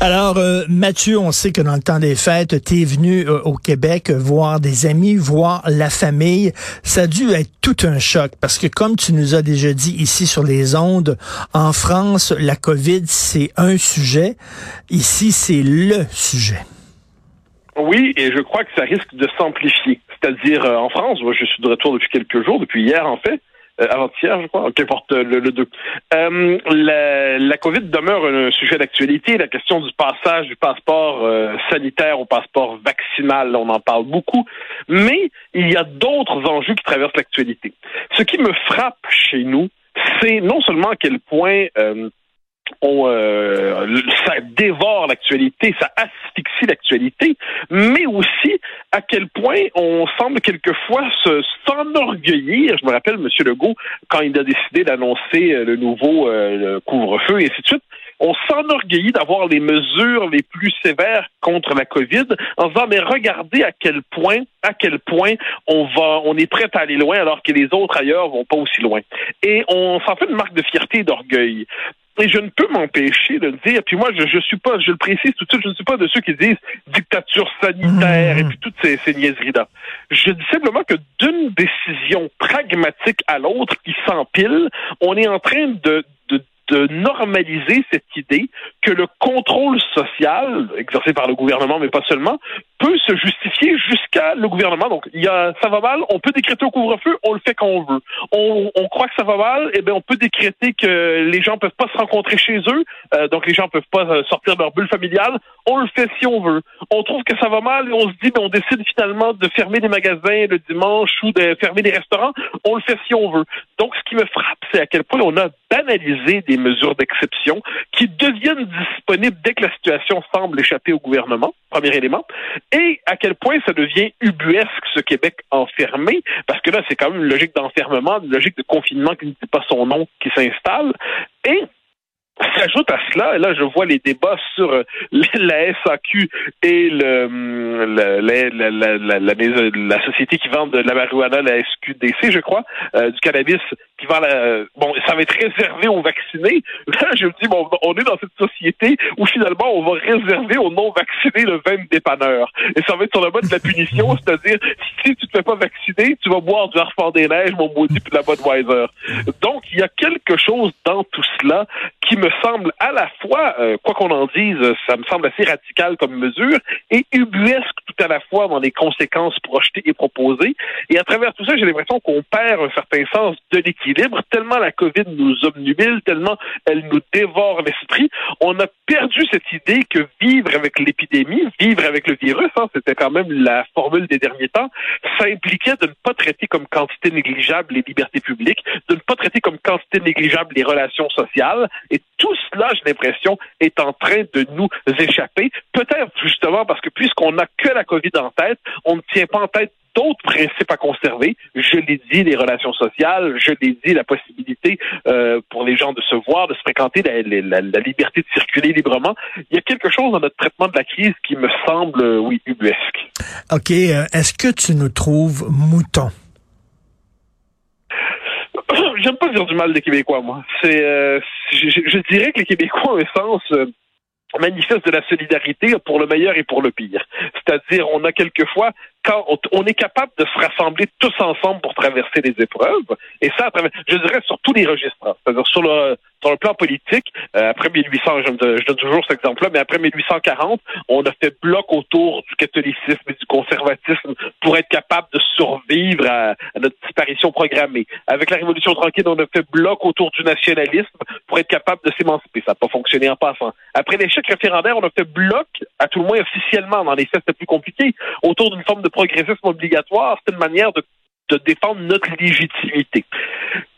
Alors, euh, Mathieu, on sait que dans le temps des fêtes, tu es venu euh, au Québec voir des amis, voir la famille. Ça a dû être tout un choc parce que comme tu nous as déjà dit ici sur les ondes, en France, la COVID, c'est un sujet. Ici, c'est le sujet. Oui, et je crois que ça risque de s'amplifier. C'est-à-dire, euh, en France, moi, je suis de retour depuis quelques jours, depuis hier en fait, avant-hier, je crois, qu'importe le, le 2. Euh, la, la COVID demeure un sujet d'actualité. La question du passage du passeport euh, sanitaire au passeport vaccinal, on en parle beaucoup. Mais il y a d'autres enjeux qui traversent l'actualité. Ce qui me frappe chez nous, c'est non seulement à quel point euh, on, euh, ça dévore l'actualité, ça asphyxie l'actualité, mais aussi à quel point on semble quelquefois se s'enorgueillir. Je me rappelle M. Legault quand il a décidé d'annoncer le nouveau euh, couvre-feu et ainsi de suite. On s'enorgueillit d'avoir les mesures les plus sévères contre la COVID en disant mais regardez à quel point à quel point on va on est prêt à aller loin alors que les autres ailleurs vont pas aussi loin. Et on s'en fait une marque de fierté et d'orgueil. Et je ne peux m'empêcher de le dire. Puis moi, je, je suis pas, je le précise tout de suite, je ne suis pas de ceux qui disent dictature sanitaire et puis toutes ces, ces niaiseries-là. Je dis simplement que d'une décision pragmatique à l'autre qui s'empile, on est en train de, de normaliser cette idée que le contrôle social exercé par le gouvernement, mais pas seulement, peut se justifier jusqu'à le gouvernement. Donc, il y a, ça va mal, on peut décréter au couvre-feu, on le fait quand on veut. On, on croit que ça va mal, eh bien, on peut décréter que les gens peuvent pas se rencontrer chez eux, euh, donc les gens peuvent pas euh, sortir de leur bulle familiale. On le fait si on veut. On trouve que ça va mal et on se dit, mais on décide finalement de fermer les magasins le dimanche ou de fermer les restaurants. On le fait si on veut. Donc, ce qui me frappe, c'est à quel point on a banalisé des mesures d'exception qui deviennent disponibles dès que la situation semble échapper au gouvernement, premier élément, et à quel point ça devient ubuesque ce Québec enfermé, parce que là, c'est quand même une logique d'enfermement, une logique de confinement qui ne dit pas son nom qui s'installe, et S'ajoute à cela, et là je vois les débats sur euh, la SAQ et le, la, la, la, la, la, société qui vend de la marijuana, la SQDC, je crois, euh, du cannabis qui vend la... Bon, ça va être réservé aux vaccinés. Là, je me dis, bon, on est dans cette société où finalement on va réserver aux non-vaccinés le vin dépanneur. Et ça va être sur le mode de la punition, c'est-à-dire, si tu te fais pas vacciner, tu vas boire du Harfang des Neiges, mon maudit, puis de la Budweiser. Donc, il y a quelque chose dans tout cela qui me semble à la fois, euh, quoi qu'on en dise, ça me semble assez radical comme mesure, et ubuesque tout à la fois dans les conséquences projetées et proposées. Et à travers tout ça, j'ai l'impression qu'on perd un certain sens de l'équilibre, tellement la COVID nous obnubile, tellement elle nous dévore l'esprit. On a perdu cette idée que vivre avec l'épidémie, vivre avec le virus, hein, c'était quand même la formule des derniers temps, ça impliquait de ne pas traiter comme quantité négligeable les libertés publiques, de ne traiter comme quantité négligeable les relations sociales, et tout cela, j'ai l'impression, est en train de nous échapper. Peut-être justement parce que puisqu'on n'a que la COVID en tête, on ne tient pas en tête d'autres principes à conserver. Je l'ai dit, les relations sociales, je l'ai dit, la possibilité euh, pour les gens de se voir, de se fréquenter, la, la, la, liberté de circuler librement. Il y a quelque chose dans notre traitement de la crise qui me semble, euh, oui, ubuesque. OK. Euh, est-ce que tu nous trouves moutons? J'aime pas dire du mal des Québécois, moi. C'est, euh, je, dirais que les Québécois ont un sens euh, manifeste de la solidarité pour le meilleur et pour le pire. C'est-à-dire, on a quelquefois quand on, est capable de se rassembler tous ensemble pour traverser les épreuves, et ça, je dirais, sur tous les registres. Hein. C'est-à-dire sur le, sur le plan politique, euh, après 1800, je, donne toujours cet exemple-là, mais après 1840, on a fait bloc autour du catholicisme et du conservatisme pour être capable de survivre à, notre disparition programmée. Avec la Révolution tranquille, on a fait bloc autour du nationalisme pour être capable de s'émanciper. Ça n'a pas fonctionné en passant. Après l'échec référendaire, on a fait bloc, à tout le moins officiellement, dans les faits c'était plus compliqué, autour d'une forme de progressisme obligatoire. C'est une manière de, de défendre notre légitimité.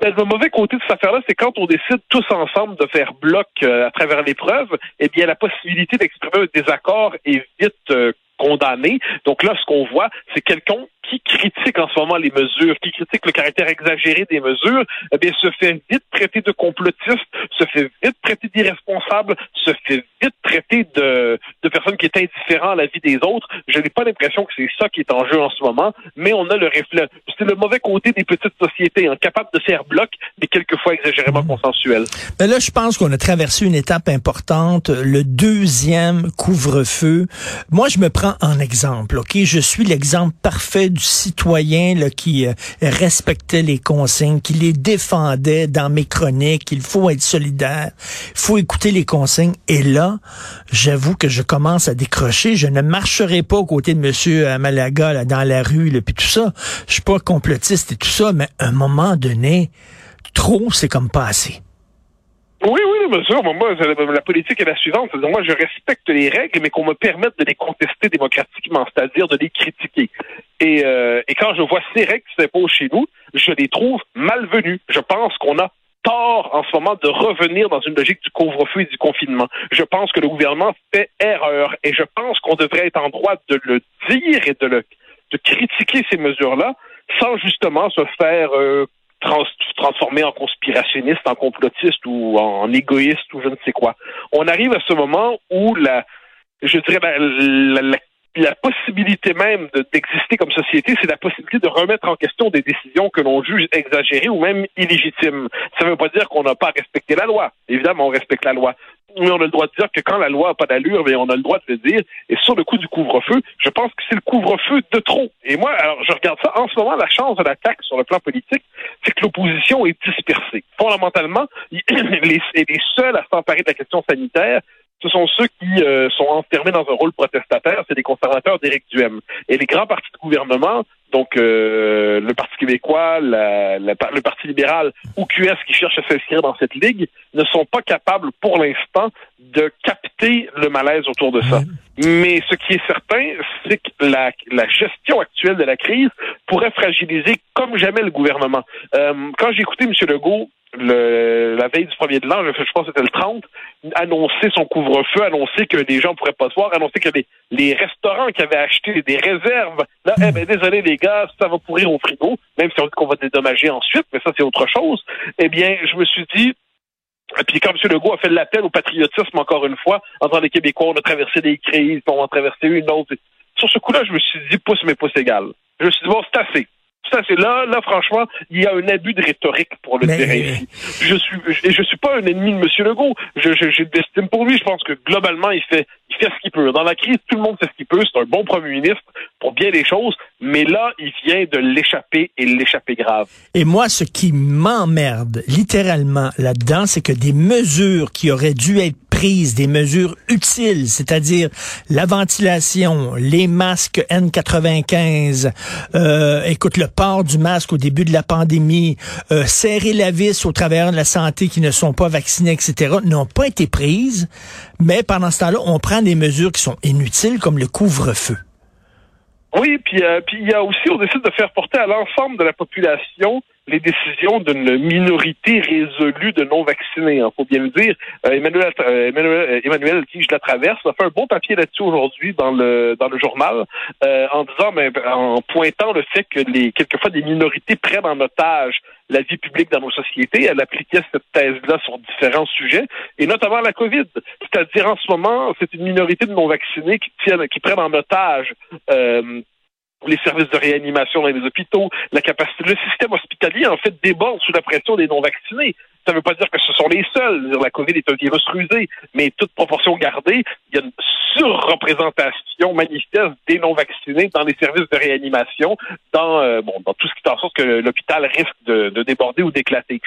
Le mauvais côté de cette affaire-là, c'est quand on décide tous ensemble de faire bloc euh, à travers l'épreuve, eh bien, la possibilité d'exprimer un désaccord est vite euh, condamné. Donc là, ce qu'on voit, c'est quelqu'un qui critique en ce moment les mesures, qui critique le caractère exagéré des mesures, eh bien, se fait vite traiter de complotiste, se fait vite traiter d'irresponsable, se fait vite traiter de, de personnes qui est indifférent à la vie des autres. Je n'ai pas l'impression que c'est ça qui est en jeu en ce moment, mais on a le reflet. C'est le mauvais côté des petites sociétés, incapables de faire bloc, mais quelquefois exagérément mmh. consensuels. Mais là, je pense qu'on a traversé une étape importante, le deuxième couvre-feu. Moi, je me prends en exemple, OK? Je suis l'exemple parfait du citoyen là, qui euh, respectait les consignes, qui les défendait dans mes chroniques. Il faut être solidaire, il faut écouter les consignes. Et là, j'avoue que je commence à décrocher. Je ne marcherai pas aux côtés de Monsieur Malaga là, dans la rue, là, puis tout ça. Je suis pas complotiste et tout ça, mais à un moment donné, trop, c'est comme pas assez. Oui, oui, bien sûr. Moi, la politique est la suivante. Moi, je respecte les règles, mais qu'on me permette de les contester démocratiquement, c'est-à-dire de les critiquer. Et, euh, et quand je vois ces règles qui s'imposent chez nous, je les trouve malvenues. Je pense qu'on a tort en ce moment de revenir dans une logique du couvre-feu et du confinement. Je pense que le gouvernement fait erreur et je pense qu'on devrait être en droit de le dire et de le de critiquer ces mesures-là sans justement se faire euh, transformer en conspirationniste, en complotiste ou en égoïste ou je ne sais quoi. On arrive à ce moment où la, je dirais la, la possibilité même d'exister comme société, c'est la possibilité de remettre en question des décisions que l'on juge exagérées ou même illégitimes. Ça ne veut pas dire qu'on n'a pas respecté la loi. Évidemment, on respecte la loi. Mais on a le droit de dire que quand la loi n'a pas d'allure, on a le droit de le dire. Et sur le coup du couvre-feu, je pense que c'est le couvre-feu de trop. Et moi, alors, je regarde ça. En ce moment, la chance de l'attaque sur le plan politique, c'est que l'opposition est dispersée. Fondamentalement, les, les seuls à s'emparer de la question sanitaire, ce sont ceux qui euh, sont enfermés dans un rôle protestataire, c'est les conservateurs d'Éric Duhem. Et les grands partis de gouvernement, donc euh, le Parti québécois, le Parti libéral ou QS qui cherche à s'inscrire dans cette ligue, ne sont pas capables pour l'instant de capter le malaise autour de ça. Mais ce qui est certain, c'est que la, la, gestion actuelle de la crise pourrait fragiliser comme jamais le gouvernement. Euh, quand j'ai écouté M. Legault le, la veille du premier de l'an, je, pense que c'était le 30, annoncer son couvre-feu, annoncer que les gens pourraient pas se voir, annoncer que les, les restaurants qui avaient acheté des réserves, là, eh ben, désolé les gars, ça va pourrir au frigo, même si on dit qu'on va dédommager ensuite, mais ça c'est autre chose. Eh bien, je me suis dit, et puis quand M. Legault a fait l'appel au patriotisme encore une fois, en tant les Québécois, on a traversé des crises, on a traversé une autre. Sur ce coup-là, je me suis dit pouce mais pouce égal. Je me suis dit bon, c'est assez. Ça, c'est là, là, franchement, il y a un abus de rhétorique pour le dire ainsi. Je suis, je, je suis pas un ennemi de M. Legault. Je, je, j'ai d'estime pour lui. Je pense que globalement, il fait, il fait ce qu'il peut. Dans la crise, tout le monde fait ce qu'il peut. C'est un bon premier ministre pour bien les choses. Mais là, il vient de l'échapper et l'échapper grave. Et moi, ce qui m'emmerde littéralement là-dedans, c'est que des mesures qui auraient dû être des mesures utiles, c'est-à-dire la ventilation, les masques N95, euh, écoute, le port du masque au début de la pandémie, euh, serrer la vis aux travailleurs de la santé qui ne sont pas vaccinés, etc., n'ont pas été prises. Mais pendant ce temps-là, on prend des mesures qui sont inutiles, comme le couvre-feu. Oui, puis euh, puis il y a aussi, on décide de faire porter à l'ensemble de la population les décisions d'une minorité résolue de non-vaccinés. Il hein, faut bien le dire. Euh, Emmanuel, euh, Emmanuel, Emmanuel je la traverse, a fait un bon papier là-dessus aujourd'hui dans le dans le journal, en disant, mais en pointant le fait que les quelquefois des minorités prennent en otage la vie publique dans nos sociétés. Elle appliquait cette thèse-là sur différents sujets, et notamment la COVID. C'est-à-dire, en ce moment, c'est une minorité de non-vaccinés qui, tiennent, qui prennent en otage euh, les services de réanimation dans les hôpitaux, la capacité, le système hospitalier, en fait, déborde sous la pression des non-vaccinés. Ça ne veut pas dire que ce sont les seuls. La COVID est un virus rusé, mais toute proportion gardée, il y a une surreprésentation manifeste des non-vaccinés dans les services de réanimation, dans euh, bon, dans tout ce qui fait en sorte que l'hôpital risque de, de déborder ou d'éclater.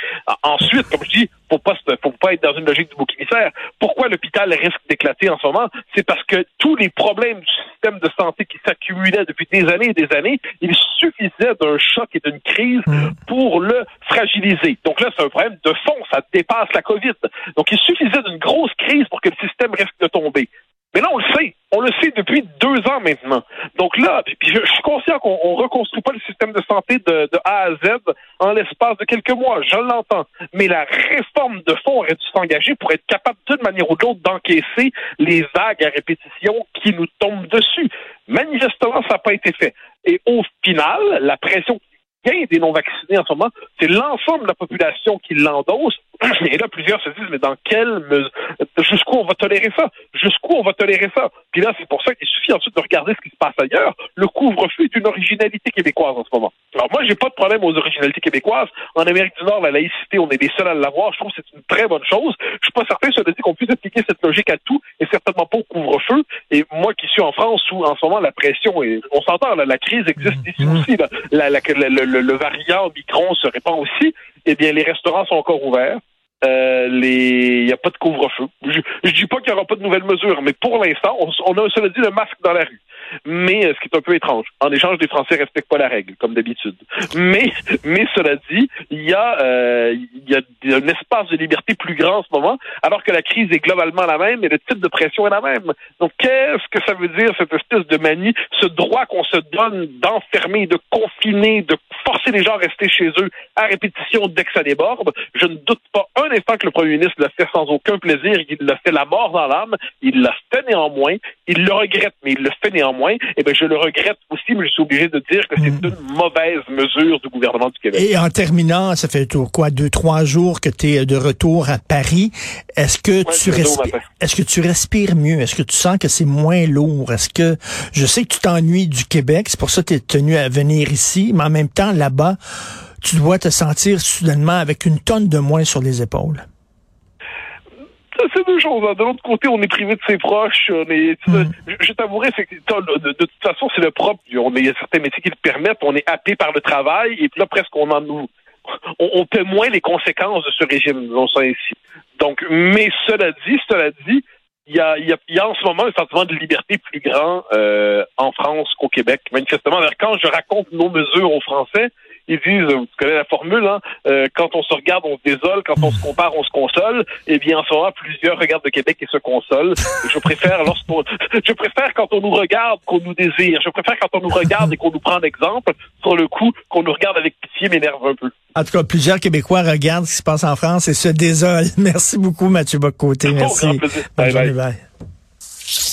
Ensuite, comme je dis, faut pas pas être dans une logique du bouc émissaire. Pourquoi l'hôpital risque d'éclater en ce moment? C'est parce que tous les problèmes du système de santé qui s'accumulaient depuis des années et des années, il suffisait d'un choc et d'une crise mm. pour le fragiliser. Donc là, c'est un problème de fond, ça dépasse la COVID. Donc il suffisait d'une grosse crise pour que le système risque de tomber. Mais là, on le sait. On le sait depuis deux ans maintenant. Donc là, puis je, suis conscient qu'on ne reconstruit pas le système de santé de, de A à Z en l'espace de quelques mois. Je l'entends. Mais la réforme de fond aurait dû s'engager pour être capable d'une manière ou de l'autre d'encaisser les vagues à répétition qui nous tombent dessus. Manifestement, ça n'a pas été fait. Et au final, la pression gain des non-vaccinés en ce moment, c'est l'ensemble de la population qui l'endosse. Et là, plusieurs se disent, mais dans quelle mesure, jusqu'où on va tolérer ça? Jusqu'où on va tolérer ça? Puis là, c'est pour ça qu'il suffit ensuite de regarder ce qui se passe ailleurs. Le couvre-feu est une originalité québécoise en ce moment. Alors moi, j'ai pas de problème aux originalités québécoises. En Amérique du Nord, la laïcité, on est les seuls à l'avoir. Je trouve que c'est une très bonne chose. Je suis pas certain, cela dit, qu'on puisse appliquer cette logique à tout certainement pas au couvre-feu. Et moi qui suis en France où en ce moment la pression est, on s'entend, la crise existe ici Mhm. aussi. La, la- le, le- le variant Omicron se répand aussi. Eh bien, les restaurants sont encore ouverts. Euh, les, il n'y a pas de couvre-feu. Je, je dis pas qu'il n'y aura pas de nouvelles mesures, mais pour l'instant, on, on a, cela dit, le masque dans la rue. Mais euh, ce qui est un peu étrange, en échange, les Français respectent pas la règle, comme d'habitude. Mais, mais cela dit, il y a, euh, il y a un espace de liberté plus grand en ce moment, alors que la crise est globalement la même et le type de pression est la même. Donc, qu'est-ce que ça veut dire cette espèce de manie, ce droit qu'on se donne d'enfermer, de confiner, de forcer les gens à rester chez eux à répétition dès que ça déborde? Je ne doute pas un instant que le premier ministre l'a fait sans aucun plaisir, qu'il l'a fait la mort dans l'âme. Il l'a fait néanmoins. Il le regrette, mais il le fait néanmoins. Et bien, je le regrette aussi, mais je suis obligé de dire que c'est Mm. une mauvaise mesure du gouvernement du Québec. Et en terminant, ça fait quoi, deux, trois jours que tu es de retour à Paris. Est-ce que tu respires, est-ce que tu respires mieux? Est-ce que tu sens que c'est moins lourd? Est-ce que, je sais que tu t'ennuies du Québec, c'est pour ça que tu es tenu à venir ici, mais en même temps, là-bas, tu dois te sentir soudainement avec une tonne de moins sur les épaules. C'est deux choses. hein. De l'autre côté, on est privé de ses proches. On est, Mm. je, je t'avouerai, c'est que de, de toute façon, c'est le propre. On il y a certains métiers qui le permettent. On est happé par le travail et puis là, presque, on en nous. On, moins les conséquences de ce régime, disons ça ainsi. Donc, mais cela dit, cela dit, il y a, il y, a, il y a en ce moment un sentiment de liberté plus grand euh, en France qu'au Québec. Manifestement, Alors, quand je raconte nos mesures aux Français, ils disent, euh, tu connais la formule, hein, euh, quand on se regarde, on se désole, quand on se compare, on se console. Eh bien, en ce moment, plusieurs regardent le Québec et se consolent. Je préfère lorsqu'on, je préfère quand on nous regarde qu'on nous désire. Je préfère quand on nous regarde et qu'on nous prend d'exemple. Sur le coup, qu'on nous regarde avec pitié m'énerve un peu. En tout cas, plusieurs Québécois regardent ce qui se passe en France et se désolent. Merci beaucoup, Mathieu Bocoté. Merci. grand plaisir. Bonne Bye bye. journée, bye.